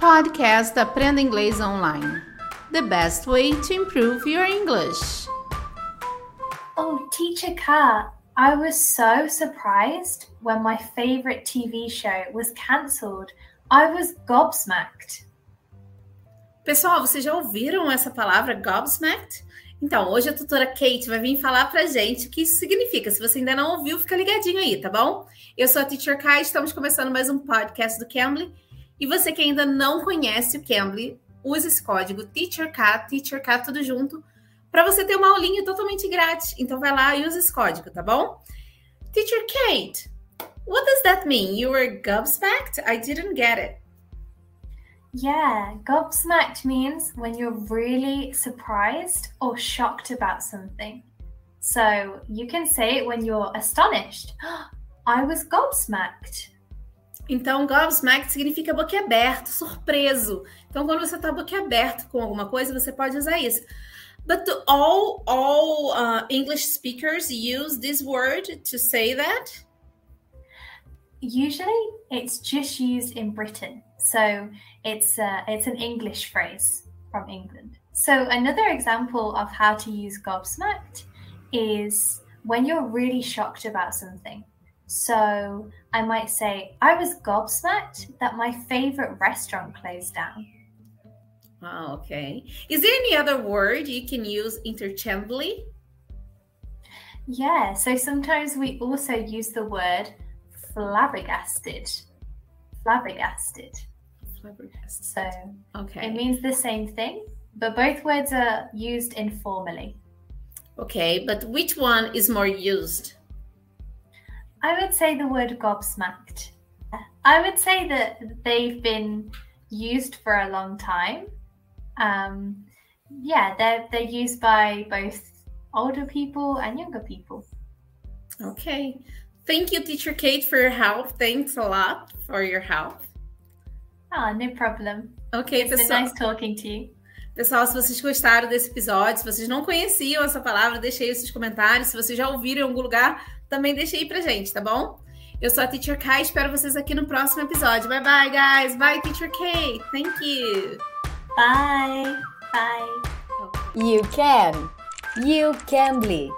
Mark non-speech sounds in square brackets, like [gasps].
Podcast Aprenda Inglês Online. The best way to improve your English. Oh, Teacher Kat, I was so surprised when my favorite TV show was cancelled. I was gobsmacked. Pessoal, vocês já ouviram essa palavra gobsmacked? Então, hoje a tutora Kate vai vir falar pra gente o que isso significa. Se você ainda não ouviu, fica ligadinho aí, tá bom? Eu sou a Teacher Kai, estamos começando mais um podcast do Cambly. E você que ainda não conhece o Cambly, use esse código TEACHERK, TEACHERK tudo junto, para você ter uma aulinha totalmente grátis. Então vai lá e use esse código, tá bom? Teacher Kate, what does that mean? You were gobsmacked? I didn't get it. Yeah, gobsmacked means when you're really surprised or shocked about something. So you can say it when you're astonished. [gasps] I was gobsmacked. Então, gobsmacked significa boquiaberto, surpreso. Então, quando você está boquiaberto com alguma coisa, você pode usar isso. But do all all uh, English speakers use this word to say that? Usually, it's just used in Britain. So it's uh, it's an English phrase from England. So another example of how to use gobsmacked is when you're really shocked about something. So I might say, I was gobsmacked that my favorite restaurant closed down. Oh, okay. Is there any other word you can use interchangeably? Yeah, so sometimes we also use the word flabbergasted. Flabbergasted. Flabbergasted. So okay. it means the same thing, but both words are used informally. Okay, but which one is more used? I would say the word gobsmacked. I would say that they've been used for a long time. Um, yeah, they're they're used by both older people and younger people. Okay. Thank you, Teacher Kate, for your help. Thanks a lot for your help. Ah, no problem. Ok, It's pessoal. nice talking to you. Pessoal, se vocês gostaram desse episódio, se vocês não conheciam essa palavra, deixe aí os seus comentários. Se vocês já ouviram em algum lugar, também deixe aí pra gente, tá bom? Eu sou a Teacher Kai, espero vocês aqui no próximo episódio. Bye bye, guys. Bye, Teacher Kate. Thank you. Bye. Bye. You can. You can be.